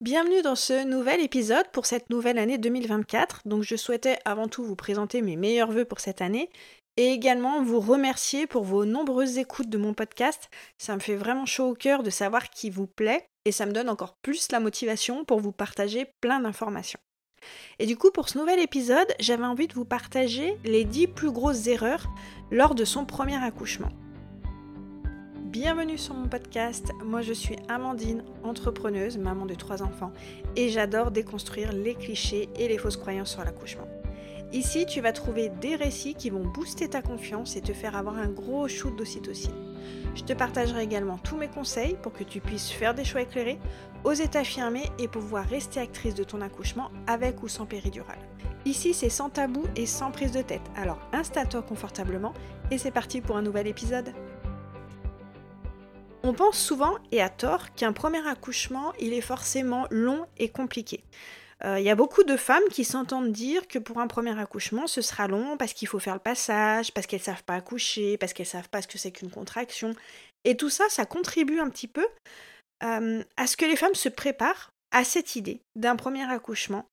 Bienvenue dans ce nouvel épisode pour cette nouvelle année 2024. Donc je souhaitais avant tout vous présenter mes meilleurs voeux pour cette année et également vous remercier pour vos nombreuses écoutes de mon podcast. Ça me fait vraiment chaud au cœur de savoir qui vous plaît et ça me donne encore plus la motivation pour vous partager plein d'informations. Et du coup, pour ce nouvel épisode, j'avais envie de vous partager les 10 plus grosses erreurs lors de son premier accouchement. Bienvenue sur mon podcast. Moi, je suis Amandine, entrepreneuse, maman de trois enfants, et j'adore déconstruire les clichés et les fausses croyances sur l'accouchement. Ici, tu vas trouver des récits qui vont booster ta confiance et te faire avoir un gros shoot d'ocytocine. Je te partagerai également tous mes conseils pour que tu puisses faire des choix éclairés, oser t'affirmer et pouvoir rester actrice de ton accouchement avec ou sans péridurale. Ici, c'est sans tabou et sans prise de tête. Alors installe-toi confortablement et c'est parti pour un nouvel épisode. On pense souvent, et à tort, qu'un premier accouchement, il est forcément long et compliqué. Euh, il y a beaucoup de femmes qui s'entendent dire que pour un premier accouchement, ce sera long parce qu'il faut faire le passage, parce qu'elles ne savent pas accoucher, parce qu'elles ne savent pas ce que c'est qu'une contraction. Et tout ça, ça contribue un petit peu euh, à ce que les femmes se préparent à cette idée d'un premier accouchement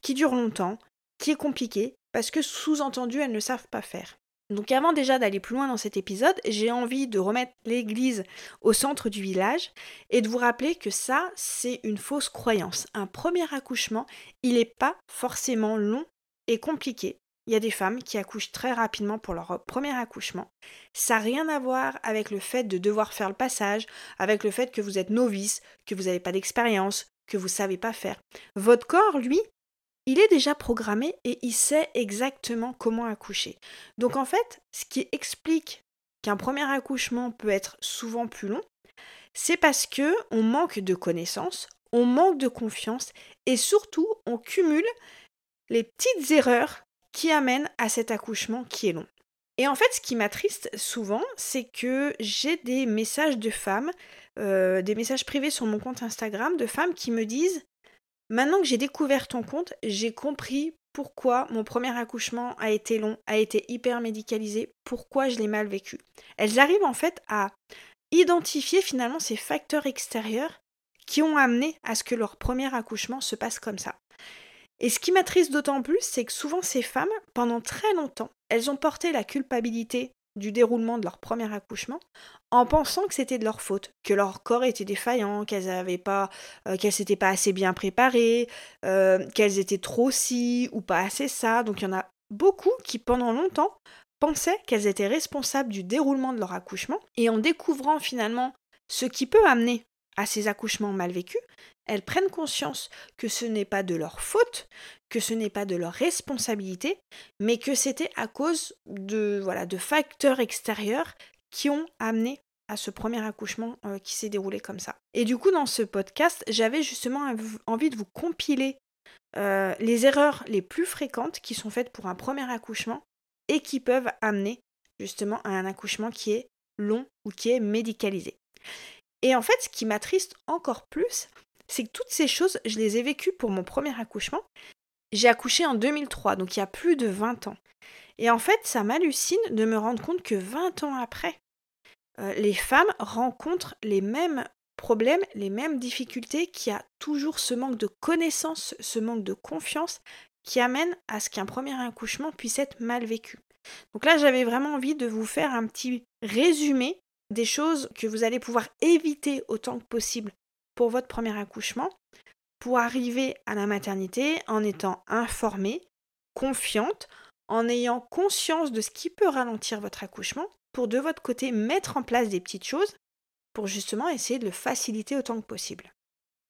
qui dure longtemps, qui est compliqué, parce que sous-entendu, elles ne savent pas faire. Donc avant déjà d'aller plus loin dans cet épisode, j'ai envie de remettre l'église au centre du village et de vous rappeler que ça, c'est une fausse croyance. Un premier accouchement, il n'est pas forcément long et compliqué. Il y a des femmes qui accouchent très rapidement pour leur premier accouchement. Ça n'a rien à voir avec le fait de devoir faire le passage, avec le fait que vous êtes novice, que vous n'avez pas d'expérience, que vous ne savez pas faire. Votre corps, lui, il est déjà programmé et il sait exactement comment accoucher. Donc en fait, ce qui explique qu'un premier accouchement peut être souvent plus long, c'est parce que on manque de connaissances, on manque de confiance et surtout on cumule les petites erreurs qui amènent à cet accouchement qui est long. Et en fait, ce qui m'attriste souvent, c'est que j'ai des messages de femmes, euh, des messages privés sur mon compte Instagram de femmes qui me disent Maintenant que j'ai découvert ton compte, j'ai compris pourquoi mon premier accouchement a été long, a été hyper médicalisé, pourquoi je l'ai mal vécu. Elles arrivent en fait à identifier finalement ces facteurs extérieurs qui ont amené à ce que leur premier accouchement se passe comme ça. Et ce qui m'attriste d'autant plus, c'est que souvent ces femmes, pendant très longtemps, elles ont porté la culpabilité du déroulement de leur premier accouchement en pensant que c'était de leur faute, que leur corps était défaillant, qu'elles avaient pas, euh, qu'elles s'étaient pas assez bien préparées, euh, qu'elles étaient trop ci ou pas assez ça. Donc il y en a beaucoup qui pendant longtemps pensaient qu'elles étaient responsables du déroulement de leur accouchement et en découvrant finalement ce qui peut amener à ces accouchements mal vécus, elles prennent conscience que ce n'est pas de leur faute, que ce n'est pas de leur responsabilité, mais que c'était à cause de, voilà, de facteurs extérieurs qui ont amené à ce premier accouchement euh, qui s'est déroulé comme ça. Et du coup, dans ce podcast, j'avais justement envie de vous compiler euh, les erreurs les plus fréquentes qui sont faites pour un premier accouchement et qui peuvent amener justement à un accouchement qui est long ou qui est médicalisé. Et en fait, ce qui m'attriste encore plus, c'est que toutes ces choses, je les ai vécues pour mon premier accouchement. J'ai accouché en 2003, donc il y a plus de 20 ans. Et en fait, ça m'hallucine de me rendre compte que 20 ans après, euh, les femmes rencontrent les mêmes problèmes, les mêmes difficultés, qu'il y a toujours ce manque de connaissance, ce manque de confiance qui amène à ce qu'un premier accouchement puisse être mal vécu. Donc là, j'avais vraiment envie de vous faire un petit résumé des choses que vous allez pouvoir éviter autant que possible pour votre premier accouchement, pour arriver à la maternité en étant informée, confiante, en ayant conscience de ce qui peut ralentir votre accouchement, pour de votre côté mettre en place des petites choses pour justement essayer de le faciliter autant que possible.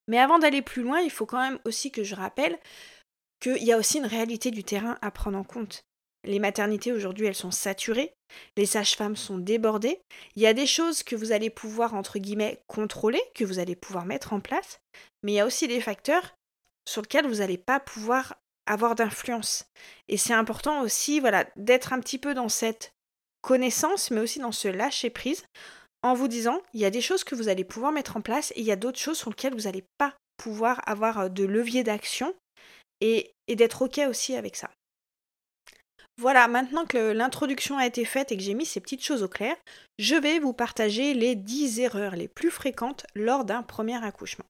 Mais avant d'aller plus loin, il faut quand même aussi que je rappelle qu'il y a aussi une réalité du terrain à prendre en compte. Les maternités aujourd'hui, elles sont saturées, les sages-femmes sont débordées. Il y a des choses que vous allez pouvoir, entre guillemets, contrôler, que vous allez pouvoir mettre en place, mais il y a aussi des facteurs sur lesquels vous n'allez pas pouvoir avoir d'influence. Et c'est important aussi, voilà, d'être un petit peu dans cette connaissance, mais aussi dans ce lâcher prise, en vous disant, il y a des choses que vous allez pouvoir mettre en place et il y a d'autres choses sur lesquelles vous n'allez pas pouvoir avoir de levier d'action et d'être OK aussi avec ça. Voilà, maintenant que l'introduction a été faite et que j'ai mis ces petites choses au clair, je vais vous partager les 10 erreurs les plus fréquentes lors d'un premier accouchement.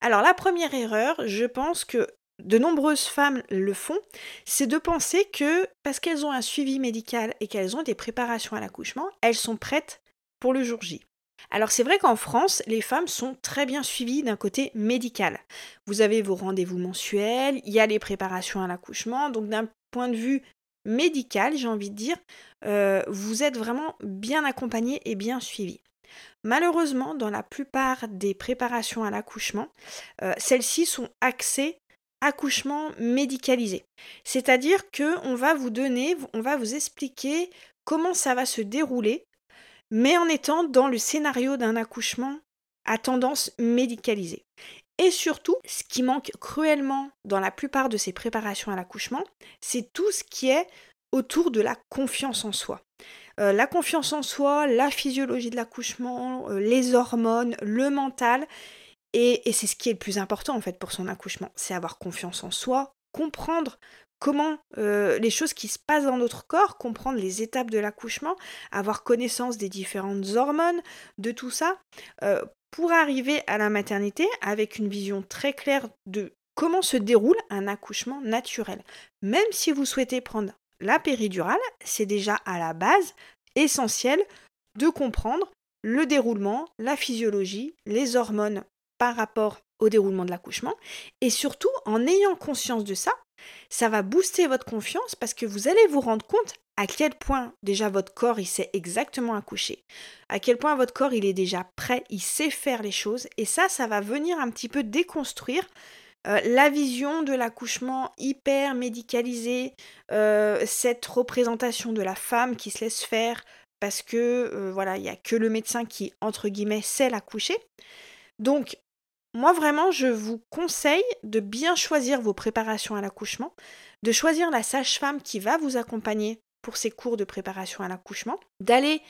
Alors la première erreur, je pense que de nombreuses femmes le font, c'est de penser que parce qu'elles ont un suivi médical et qu'elles ont des préparations à l'accouchement, elles sont prêtes pour le jour J. Alors c'est vrai qu'en France, les femmes sont très bien suivies d'un côté médical. Vous avez vos rendez-vous mensuels, il y a les préparations à l'accouchement, donc d'un point de vue médical, j'ai envie de dire, euh, vous êtes vraiment bien accompagné et bien suivi. Malheureusement, dans la plupart des préparations à l'accouchement, euh, celles-ci sont axées accouchement médicalisé. C'est-à-dire que on va vous donner, on va vous expliquer comment ça va se dérouler, mais en étant dans le scénario d'un accouchement à tendance médicalisée. Et surtout, ce qui manque cruellement dans la plupart de ces préparations à l'accouchement, c'est tout ce qui est autour de la confiance en soi. Euh, la confiance en soi, la physiologie de l'accouchement, euh, les hormones, le mental. Et, c'est ce qui est le plus important en fait pour son accouchement, c'est avoir confiance en soi, comprendre comment euh, les choses qui se passent dans notre corps, comprendre les étapes de l'accouchement, avoir connaissance des différentes hormones, de tout ça, pour arriver à la maternité avec une vision très claire de comment se déroule un accouchement naturel. Même si vous souhaitez prendre la péridurale, c'est déjà à la base essentiel de comprendre le déroulement, la physiologie, les hormones par rapport au déroulement de l'accouchement. Et surtout, en ayant conscience de ça, ça va booster votre confiance parce que vous allez vous rendre compte à quel point déjà votre corps il sait exactement accoucher, à quel point votre corps il est déjà prêt, il sait faire les choses? Et ça ça va venir un petit peu déconstruire euh, la vision de l'accouchement hyper médicalisé, euh, cette représentation de la femme qui se laisse faire parce que euh, voilà, il n'y a que le médecin qui, entre guillemets, sait l'accoucher. Donc, moi vraiment, je vous conseille de bien choisir vos préparations à l'accouchement, de choisir la sage-femme qui va vous accompagner pour ces cours de préparation à l'accouchement, d'aller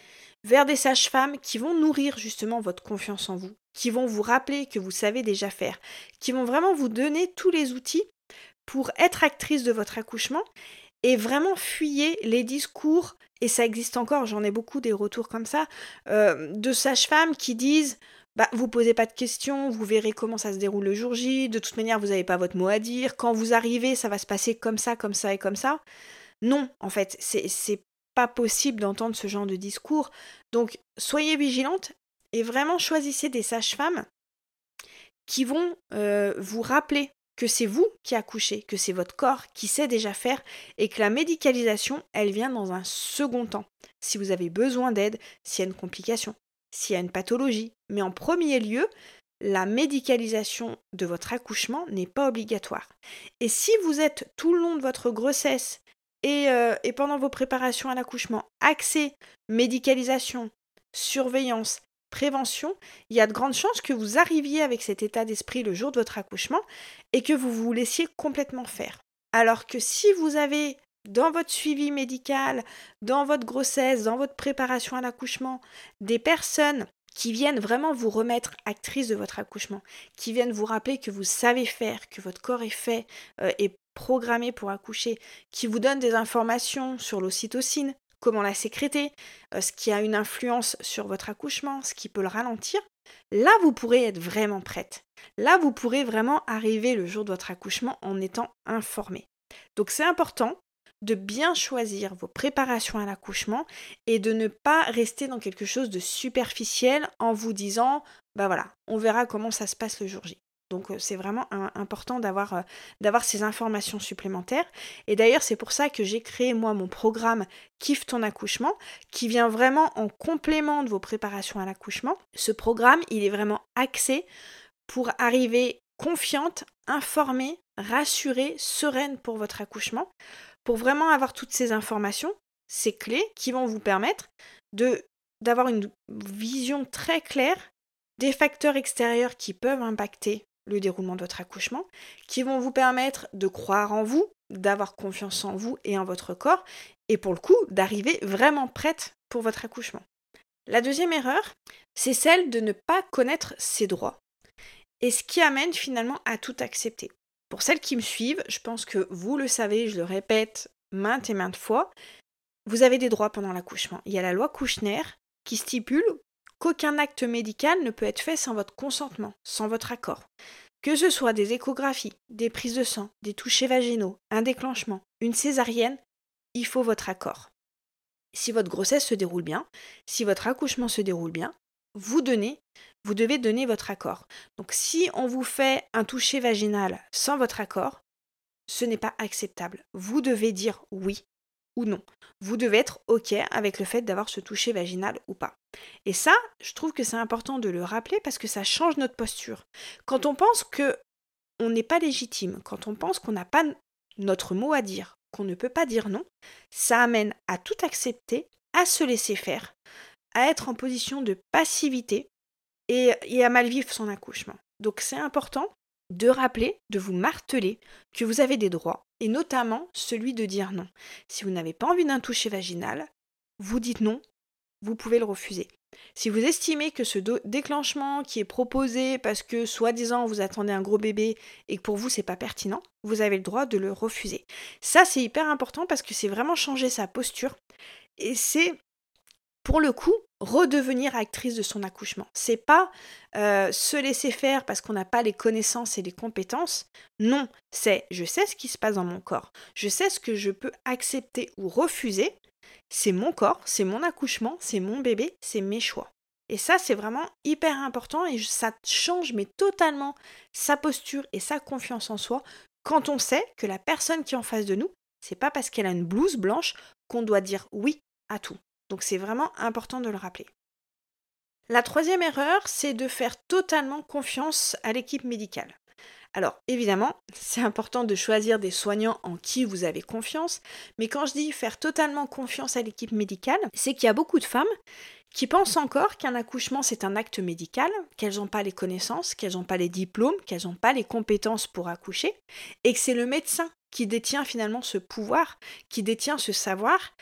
vers des sages-femmes qui vont nourrir justement votre confiance en vous, qui vont vous rappeler que vous savez déjà faire, qui vont vraiment vous donner tous les outils pour être actrice de votre accouchement et vraiment fuyer les discours, et ça existe encore, j'en ai beaucoup des retours comme ça, euh, de sages-femmes qui disent bah, vous posez pas de questions, vous verrez comment ça se déroule le jour J, de toute manière vous n'avez pas votre mot à dire, quand vous arrivez ça va se passer comme ça, comme ça et comme ça. Non, en fait, c'est pas possible d'entendre ce genre de discours. Donc, soyez vigilantes et vraiment choisissez des sages-femmes qui vont euh, vous rappeler que c'est vous qui accouchez, que c'est votre corps qui sait déjà faire et que la médicalisation, elle vient dans un second temps. Si vous avez besoin d'aide, s'il y a une complication, s'il y a une pathologie. Mais en premier lieu, la médicalisation de votre accouchement n'est pas obligatoire. Et si vous êtes tout le long de votre grossesse euh, et, pendant vos préparations à l'accouchement, accès, médicalisation, surveillance, prévention, il y a de grandes chances que vous arriviez avec cet état d'esprit le jour de votre accouchement et que vous vous laissiez complètement faire. Alors que si vous avez dans votre suivi médical, dans votre grossesse, dans votre préparation à l'accouchement, des personnes qui viennent vraiment vous remettre actrice de votre accouchement, qui viennent vous rappeler que vous savez faire, que votre corps est fait euh, et programmé pour accoucher, qui vous donnent des informations sur l'ocytocine, comment la sécréter, euh, ce qui a une influence sur votre accouchement, ce qui peut le ralentir, là vous pourrez être vraiment prête. Là vous pourrez vraiment arriver le jour de votre accouchement en étant informé. Donc c'est important de bien choisir vos préparations à l'accouchement et de ne pas rester dans quelque chose de superficiel en vous disant bah voilà, on verra comment ça se passe le jour J. Donc euh, c'est vraiment important d'avoir euh, d'avoir ces informations supplémentaires. Et d'ailleurs c'est pour ça que j'ai créé moi mon programme Kiffe ton accouchement qui vient vraiment en complément de vos préparations à l'accouchement. Ce programme il est vraiment axé pour arriver confiante, informée, rassurée, sereine pour votre accouchement pour vraiment avoir toutes ces informations, ces clés qui vont vous permettre d'avoir une vision très claire des facteurs extérieurs qui peuvent impacter le déroulement de votre accouchement, qui vont vous permettre de croire en vous, d'avoir confiance en vous et en votre corps, et pour le coup, d'arriver vraiment prête pour votre accouchement. La deuxième erreur, c'est celle de ne pas connaître ses droits, et ce qui amène finalement à tout accepter. Pour celles qui me suivent, je pense que vous le savez, je le répète maintes et maintes fois, vous avez des droits pendant l'accouchement. Il y a la loi Kouchner qui stipule qu'aucun acte médical ne peut être fait sans votre consentement, sans votre accord. Que ce soit des échographies, des prises de sang, des touchés vaginaux, un déclenchement, une césarienne, il faut votre accord. Si votre grossesse se déroule bien, si votre accouchement se déroule bien, vous donnez, vous devez donner votre accord. Donc si on vous fait un toucher vaginal sans votre accord, ce n'est pas acceptable. Vous devez dire oui ou non. Vous devez être OK avec le fait d'avoir ce toucher vaginal ou pas. Et ça, je trouve que c'est important de le rappeler parce que ça change notre posture. Quand on pense que on n'est pas légitime, quand on pense qu'on n'a pas notre mot à dire, qu'on ne peut pas dire non, ça amène à tout accepter, à se laisser faire, à être en position de passivité et, et à mal vivre son accouchement. Donc c'est important de rappeler, de vous marteler que vous avez des droits, et notamment celui de dire non. Si vous n'avez pas envie d'un toucher vaginal, vous dites non, vous pouvez le refuser. Si vous estimez que ce déclenchement qui est proposé parce que soi-disant vous attendez un gros bébé et que pour vous c'est pas pertinent, vous avez le droit de le refuser. Ça c'est hyper important parce que c'est vraiment changer sa posture et c'est pour le coup redevenir actrice de son accouchement. C'est pas euh, se laisser faire parce qu'on n'a pas les connaissances et les compétences. Non, c'est je sais ce qui se passe dans mon corps. Je sais ce que je peux accepter ou refuser. C'est mon corps, c'est mon accouchement, c'est mon bébé, c'est mes choix. Et ça, c'est vraiment hyper important et ça change mais totalement sa posture et sa confiance en soi quand on sait que la personne qui est en face de nous, c'est pas parce qu'elle a une blouse blanche qu'on doit dire oui à tout. Donc c'est vraiment important de le rappeler. La troisième erreur, c'est de faire totalement confiance à l'équipe médicale. Alors évidemment, c'est important de choisir des soignants en qui vous avez confiance, mais quand je dis faire totalement confiance à l'équipe médicale, c'est qu'il y a beaucoup de femmes qui pensent encore qu'un accouchement c'est un acte médical, qu'elles n'ont pas les connaissances, qu'elles n'ont pas les diplômes, qu'elles n'ont pas les compétences pour accoucher, et que c'est le médecin qui détient finalement ce pouvoir, qui détient ce savoir,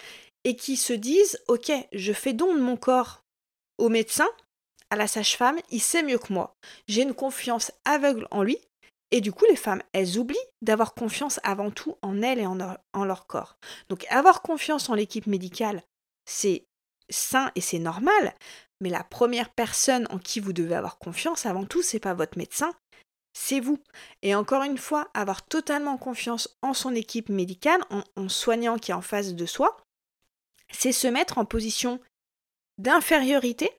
et qui se disent Ok, je fais don de mon corps au médecin, à la sage-femme, il sait mieux que moi. J'ai une confiance aveugle en lui. Et du coup, les femmes, elles oublient d'avoir confiance avant tout en elles et en, leur corps. Donc, avoir confiance en l'équipe médicale, c'est sain et c'est normal. Mais la première personne en qui vous devez avoir confiance, avant tout, c'est pas votre médecin, c'est vous. Et encore une fois, avoir totalement confiance en son équipe médicale, en soignant qui est en face de soi, c'est se mettre en position d'infériorité,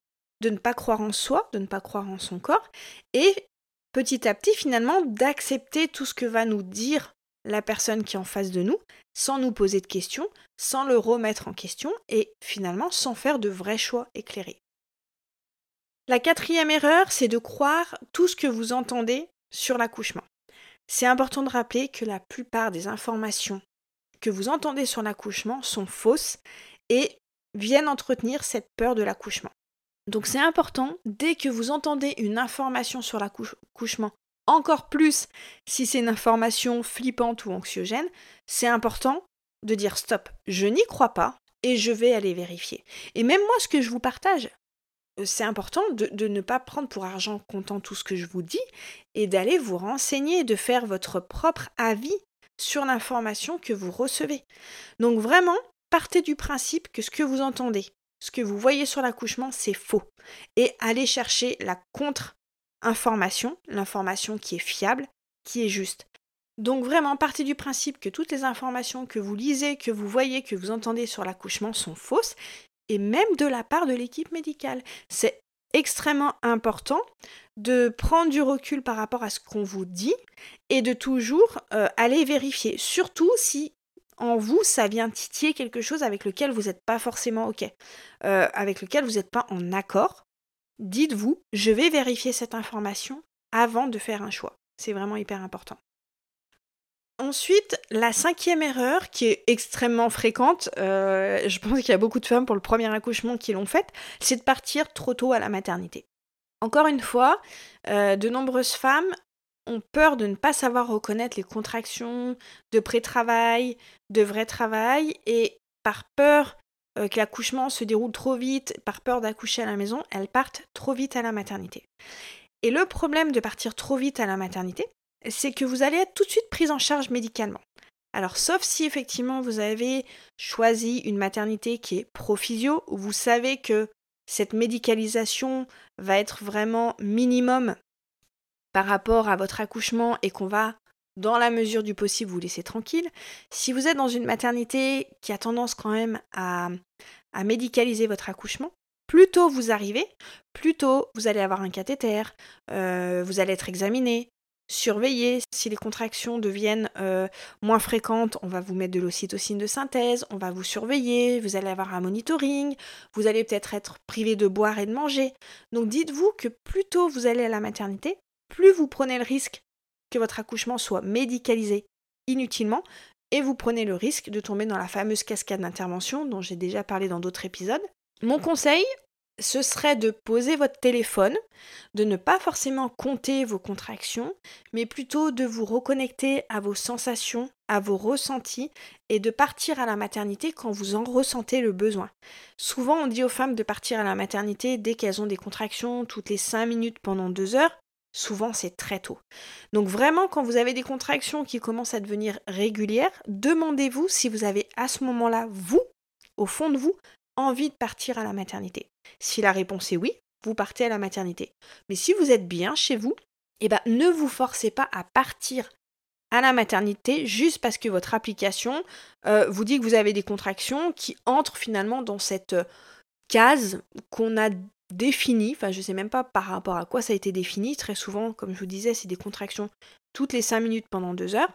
de ne pas croire en soi, de ne pas croire en son corps, et petit à petit finalement d'accepter tout ce que va nous dire la personne qui est en face de nous, sans nous poser de questions, sans le remettre en question, et finalement sans faire de vrais choix éclairés. La quatrième erreur, c'est de croire tout ce que vous entendez sur l'accouchement. C'est important de rappeler que la plupart des informations que vous entendez sur l'accouchement sont fausses et viennent entretenir cette peur de l'accouchement. Donc c'est important, dès que vous entendez une information sur l'accouchement, encore plus si c'est une information flippante ou anxiogène, c'est important de dire stop, je n'y crois pas et je vais aller vérifier. Et même moi, ce que je vous partage, euh, c'est important de, de, ne pas prendre pour argent comptant tout ce que je vous dis et d'aller vous renseigner, de faire votre propre avis sur l'information que vous recevez. Donc vraiment, partez du principe que ce que vous entendez, ce que vous voyez sur l'accouchement, c'est faux. Et allez chercher la contre-information, l'information qui est fiable, qui est juste. Donc vraiment, partez du principe que toutes les informations que vous lisez, que vous voyez, que vous entendez sur l'accouchement sont fausses, et même de la part de l'équipe médicale. C'est extrêmement important de prendre du recul par rapport à ce qu'on vous dit et de toujours euh, aller vérifier, surtout si en vous, ça vient titiller quelque chose avec lequel vous n'êtes pas forcément OK, euh, avec lequel vous n'êtes pas en accord, dites-vous, je vais vérifier cette information avant de faire un choix. C'est vraiment hyper important. Ensuite, la cinquième erreur, qui est extrêmement fréquente, euh, je pense qu'il y a beaucoup de femmes pour le premier accouchement qui l'ont faite, c'est de partir trop tôt à la maternité. Encore une fois, euh, de nombreuses femmes ont peur de ne pas savoir reconnaître les contractions de pré-travail, de vrai travail, et par peur euh, que l'accouchement se déroule trop vite, par peur d'accoucher à la maison, elles partent trop vite à la maternité. Et le problème de partir trop vite à la maternité, c'est que vous allez être tout de suite prise en charge médicalement. Alors sauf si effectivement vous avez choisi une maternité qui est prophysio, où vous savez que cette médicalisation va être vraiment minimum par rapport à votre accouchement et qu'on va, dans la mesure du possible, vous laisser tranquille. Si vous êtes dans une maternité qui a tendance quand même à, médicaliser votre accouchement, plus tôt vous arrivez, plus tôt vous allez avoir un cathéter, euh, vous allez être examiné, surveiller. Si les contractions deviennent euh, moins fréquentes, on va vous mettre de l'ocytocine de synthèse, on va vous surveiller, vous allez avoir un monitoring, vous allez peut-être être privé de boire et de manger. Donc dites-vous que plus tôt vous allez à la maternité, plus vous prenez le risque que votre accouchement soit médicalisé inutilement et vous prenez le risque de tomber dans la fameuse cascade d'intervention dont j'ai déjà parlé dans d'autres épisodes. Mon conseil, ce serait de poser votre téléphone, de ne pas forcément compter vos contractions, mais plutôt de vous reconnecter à vos sensations, à vos ressentis et de partir à la maternité quand vous en ressentez le besoin. Souvent, on dit aux femmes de partir à la maternité dès qu'elles ont des contractions toutes les 5 minutes pendant 2 heures. Souvent, c'est très tôt. Donc vraiment, quand vous avez des contractions qui commencent à devenir régulières, demandez-vous si vous avez à ce moment-là, vous, au fond de vous, envie de partir à la maternité. Si la réponse est oui, vous partez à la maternité. Mais si vous êtes bien chez vous, eh ben, ne vous forcez pas à partir à la maternité juste parce que votre application euh, vous dit que vous avez des contractions qui entrent finalement dans cette euh, case qu'on a définie. Enfin, je ne sais même pas par rapport à quoi ça a été défini. Très souvent, comme je vous disais, c'est des contractions toutes les 5 minutes pendant 2 heures.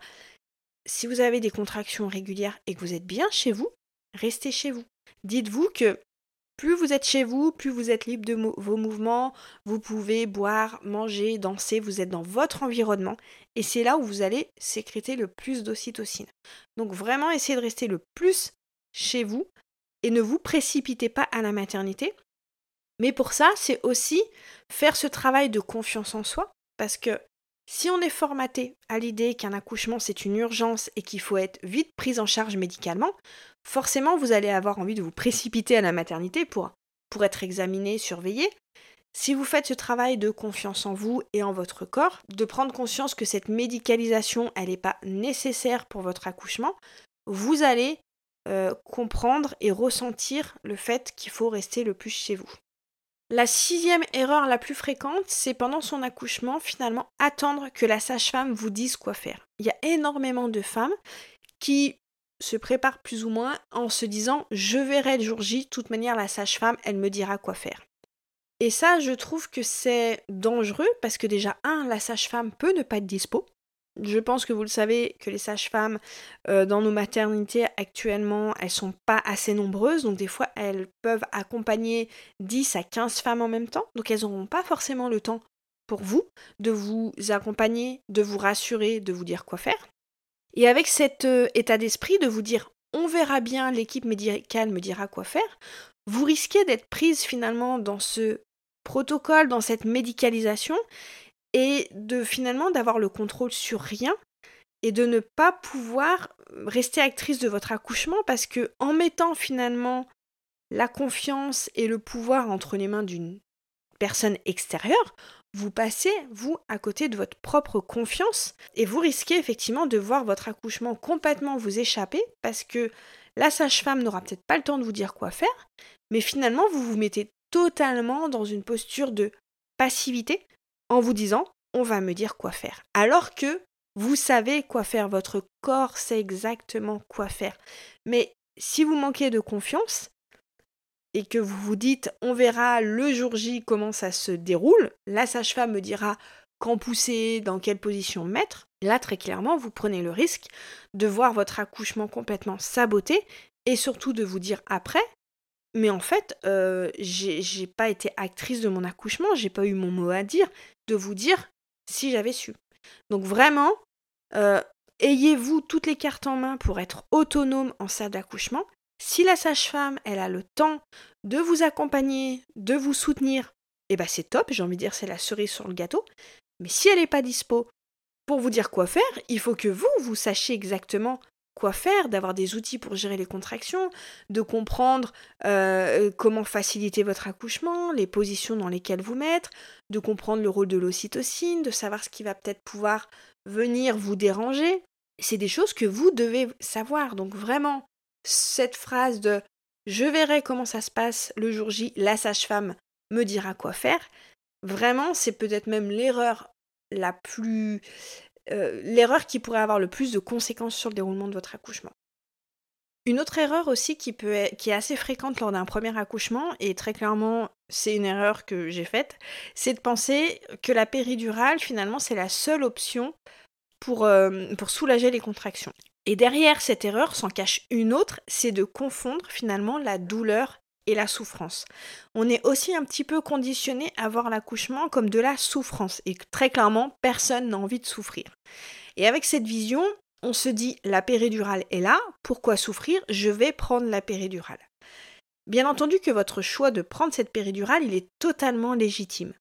Si vous avez des contractions régulières et que vous êtes bien chez vous, restez chez vous. Dites-vous que plus vous êtes chez vous, plus vous êtes libre de vos mouvements, vous pouvez boire, manger, danser, vous êtes dans votre environnement et c'est là où vous allez sécréter le plus d'ocytocine. Donc vraiment essayez de rester le plus chez vous et ne vous précipitez pas à la maternité. Mais pour ça, c'est aussi faire ce travail de confiance en soi parce que si on est formaté à l'idée qu'un accouchement c'est une urgence et qu'il faut être vite pris en charge médicalement, forcément vous allez avoir envie de vous précipiter à la maternité pour, pour être examiné, surveillé. Si vous faites ce travail de confiance en vous et en votre corps, de prendre conscience que cette médicalisation, elle n'est pas nécessaire pour votre accouchement, vous allez euh, comprendre et ressentir le fait qu'il faut rester le plus chez vous. La sixième erreur la plus fréquente, c'est pendant son accouchement, finalement, attendre que la sage-femme vous dise quoi faire. Il y a énormément de femmes qui se préparent plus ou moins en se disant je verrai le jour J, de toute manière la sage-femme, elle me dira quoi faire. Et ça, je trouve que c'est dangereux parce que déjà, un, la sage-femme peut ne pas être dispo. Je pense que vous le savez que les sages-femmes euh, dans nos maternités actuellement, elles sont pas assez nombreuses, donc des fois elles peuvent accompagner 10 à 15 femmes en même temps, donc elles n'auront pas forcément le temps pour vous de vous accompagner, de vous rassurer, de vous dire quoi faire. Et avec cet euh, état d'esprit de vous dire on verra bien, l'équipe médicale me dira quoi faire, vous risquez d'être prise finalement dans ce protocole, dans cette médicalisation et de finalement d'avoir le contrôle sur rien et de ne pas pouvoir rester actrice de votre accouchement parce que en mettant finalement la confiance et le pouvoir entre les mains d'une personne extérieure, vous passez, vous, à côté de votre propre confiance et vous risquez effectivement de voir votre accouchement complètement vous échapper parce que la sage-femme n'aura peut-être pas le temps de vous dire quoi faire, mais finalement vous vous mettez totalement dans une posture de passivité en vous disant on va me dire quoi faire. Alors que vous savez quoi faire, votre corps sait exactement quoi faire. Mais si vous manquez de confiance et que vous vous dites on verra le jour J comment ça se déroule, la sage-femme me dira quand pousser, dans quelle position mettre, là très clairement vous prenez le risque de voir votre accouchement complètement saboté et surtout de vous dire après mais en fait, euh, j'ai pas été actrice de mon accouchement, j'ai pas eu mon mot à dire, de vous dire si j'avais su. Donc vraiment, euh, ayez-vous toutes les cartes en main pour être autonome en salle d'accouchement. Si la sage-femme, elle a le temps de vous accompagner, de vous soutenir, eh ben c'est top, j'ai envie de dire c'est la cerise sur le gâteau. Mais si elle n'est pas dispo pour vous dire quoi faire, il faut que vous, vous sachiez exactement quoi faire, d'avoir des outils pour gérer les contractions, de comprendre euh, comment faciliter votre accouchement, les positions dans lesquelles vous mettre, de comprendre le rôle de l'ocytocine, de savoir ce qui va peut-être pouvoir venir vous déranger. C'est des choses que vous devez savoir. Donc vraiment, cette phrase de je verrai comment ça se passe le jour J, la sage-femme me dira quoi faire, vraiment, c'est peut-être même l'erreur la plus euh, l'erreur qui pourrait avoir le plus de conséquences sur le déroulement de votre accouchement. Une autre erreur aussi qui, est assez fréquente lors d'un premier accouchement, et très clairement c'est une erreur que j'ai faite, c'est de penser que la péridurale finalement c'est la seule option pour, euh, pour soulager les contractions. Et derrière cette erreur s'en cache une autre, c'est de confondre finalement la douleur la souffrance. On est aussi un petit peu conditionné à voir l'accouchement comme de la souffrance et très clairement, personne n'a envie de souffrir. Et avec cette vision, on se dit la péridurale est là, pourquoi souffrir? Je vais prendre la péridurale. Bien entendu que votre choix de prendre cette péridurale, il est totalement légitime.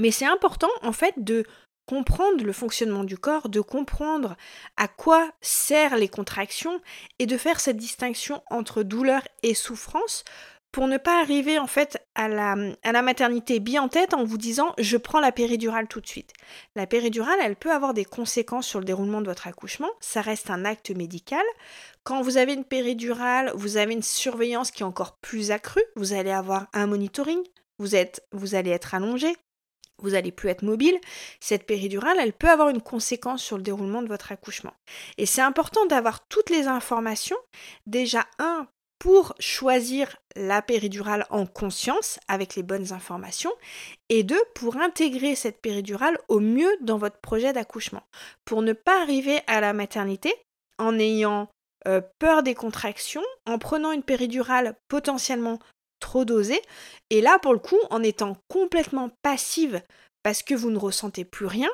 Mais c'est important en fait de comprendre le fonctionnement du corps, de comprendre à quoi servent les contractions et de faire cette distinction entre douleur et souffrance pour ne pas arriver en fait à la, maternité bien en tête en vous disant je prends la péridurale tout de suite. La péridurale, elle peut avoir des conséquences sur le déroulement de votre accouchement, ça reste un acte médical. Quand vous avez une péridurale, vous avez une surveillance qui est encore plus accrue, vous allez avoir un monitoring, vous, êtes, vous allez être allongé, vous allez plus être mobile, cette péridurale, elle peut avoir une conséquence sur le déroulement de votre accouchement. Et c'est important d'avoir toutes les informations, déjà un, pour choisir la péridurale en conscience avec les bonnes informations et deux, pour intégrer cette péridurale au mieux dans votre projet d'accouchement. Pour ne pas arriver à la maternité en ayant euh, peur des contractions, en prenant une péridurale potentiellement trop dosée et là pour le coup en étant complètement passive parce que vous ne ressentez plus rien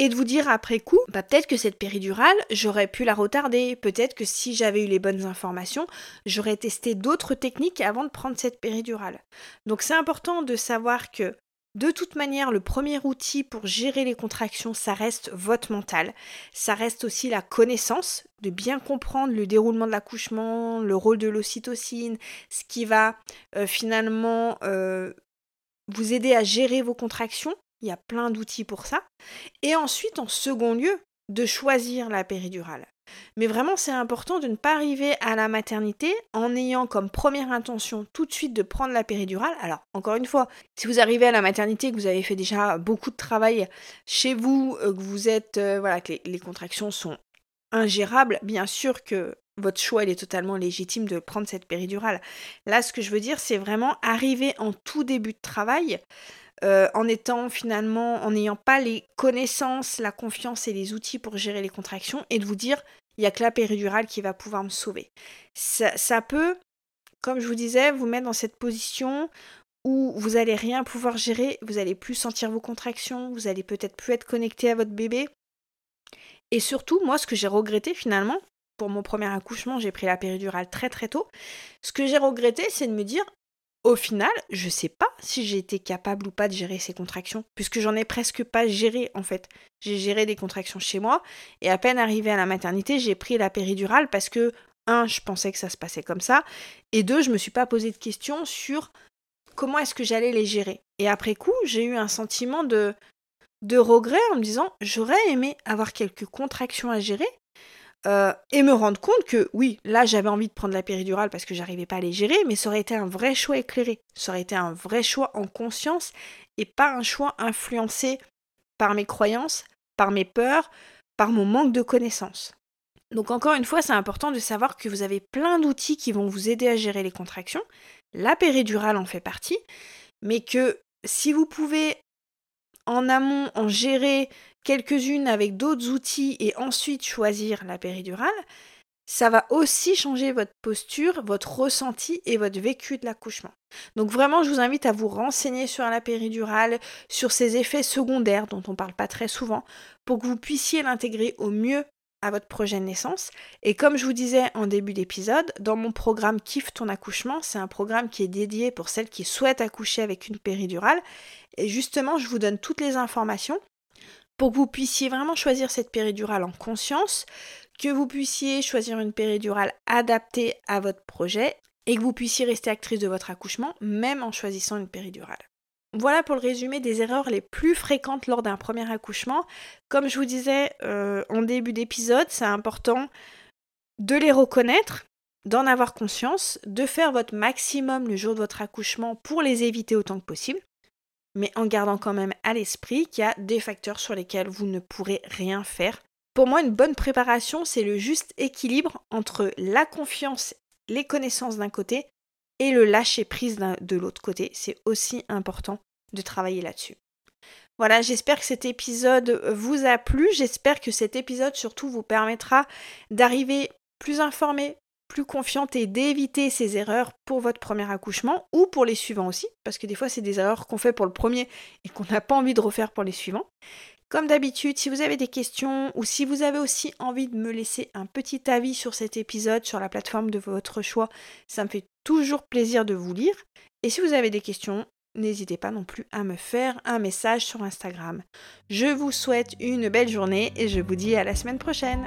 et de vous dire après coup, bah, peut-être que cette péridurale, j'aurais pu la retarder, peut-être que si j'avais eu les bonnes informations, j'aurais testé d'autres techniques avant de prendre cette péridurale. Donc c'est important de savoir que de toute manière, le premier outil pour gérer les contractions, ça reste votre mental. Ça reste aussi la connaissance, de bien comprendre le déroulement de l'accouchement, le rôle de l'ocytocine, ce qui va euh, finalement euh, vous aider à gérer vos contractions il y a plein d'outils pour ça. Et ensuite, en second lieu, de choisir la péridurale. Mais vraiment, c'est important de ne pas arriver à la maternité en ayant comme première intention tout de suite de prendre la péridurale. Alors, encore une fois, si vous arrivez à la maternité, que vous avez fait déjà beaucoup de travail chez vous, euh, que vous êtes, euh, voilà, que les, contractions sont ingérables, bien sûr que votre choix est totalement légitime de prendre cette péridurale. Là, ce que je veux dire, c'est vraiment arriver en tout début de travail euh, en étant finalement, en n'ayant pas les connaissances, la confiance et les outils pour gérer les contractions, et de vous dire, il n'y a que la péridurale qui va pouvoir me sauver. Ça, peut, comme je vous disais, vous mettre dans cette position où vous allez rien pouvoir gérer, vous allez plus sentir vos contractions, vous allez peut-être plus être connecté à votre bébé. Et surtout, moi, ce que j'ai regretté finalement, pour mon premier accouchement, j'ai pris la péridurale très très tôt. Ce que j'ai regretté, c'est de me dire au final, je sais pas si j'ai été capable ou pas de gérer ces contractions, puisque j'en ai presque pas géré en fait. J'ai géré des contractions chez moi, et à peine arrivé à la maternité, j'ai pris la péridurale parce que, un, je pensais que ça se passait comme ça, et deux, je me suis pas posé de questions sur comment est-ce que j'allais les gérer. Et après coup, j'ai eu un sentiment de, de regret en me disant, j'aurais aimé avoir quelques contractions à gérer, euh, et me rendre compte que oui, là j'avais envie de prendre la péridurale parce que j'arrivais pas à les gérer, mais ça aurait été un vrai choix éclairé, ça aurait été un vrai choix en conscience et pas un choix influencé par mes croyances, par mes peurs, par mon manque de connaissances. Donc encore une fois, c'est important de savoir que vous avez plein d'outils qui vont vous aider à gérer les contractions. La péridurale en fait partie, mais que si vous pouvez en amont en gérer quelques-unes avec d'autres outils et ensuite choisir la péridurale, ça va aussi changer votre posture, votre ressenti et votre vécu de l'accouchement. Donc vraiment, je vous invite à vous renseigner sur la péridurale, sur ses effets secondaires dont on ne parle pas très souvent, pour que vous puissiez l'intégrer au mieux à votre projet de naissance. Et comme je vous disais en début d'épisode, dans mon programme Kiffe ton accouchement, c'est un programme qui est dédié pour celles qui souhaitent accoucher avec une péridurale. Et justement, je vous donne toutes les informations pour que vous puissiez vraiment choisir cette péridurale en conscience, que vous puissiez choisir une péridurale adaptée à votre projet et que vous puissiez rester actrice de votre accouchement même en choisissant une péridurale. Voilà pour le résumé des erreurs les plus fréquentes lors d'un premier accouchement. Comme je vous disais euh, en début d'épisode, c'est important de les reconnaître, d'en avoir conscience, de faire votre maximum le jour de votre accouchement pour les éviter autant que possible. Mais en gardant quand même à l'esprit qu'il y a des facteurs sur lesquels vous ne pourrez rien faire. Pour moi, une bonne préparation, c'est le juste équilibre entre la confiance, les connaissances d'un côté et le lâcher prise de l'autre côté. C'est aussi important de travailler là-dessus. Voilà, j'espère que cet épisode vous a plu. J'espère que cet épisode surtout vous permettra d'arriver plus informé, plus confiante et d'éviter ces erreurs pour votre premier accouchement ou pour les suivants aussi, parce que des fois c'est des erreurs qu'on fait pour le premier et qu'on n'a pas envie de refaire pour les suivants. Comme d'habitude, si vous avez des questions ou si vous avez aussi envie de me laisser un petit avis sur cet épisode sur la plateforme de votre choix, ça me fait toujours plaisir de vous lire. Et si vous avez des questions, n'hésitez pas non plus à me faire un message sur Instagram. Je vous souhaite une belle journée et je vous dis à la semaine prochaine.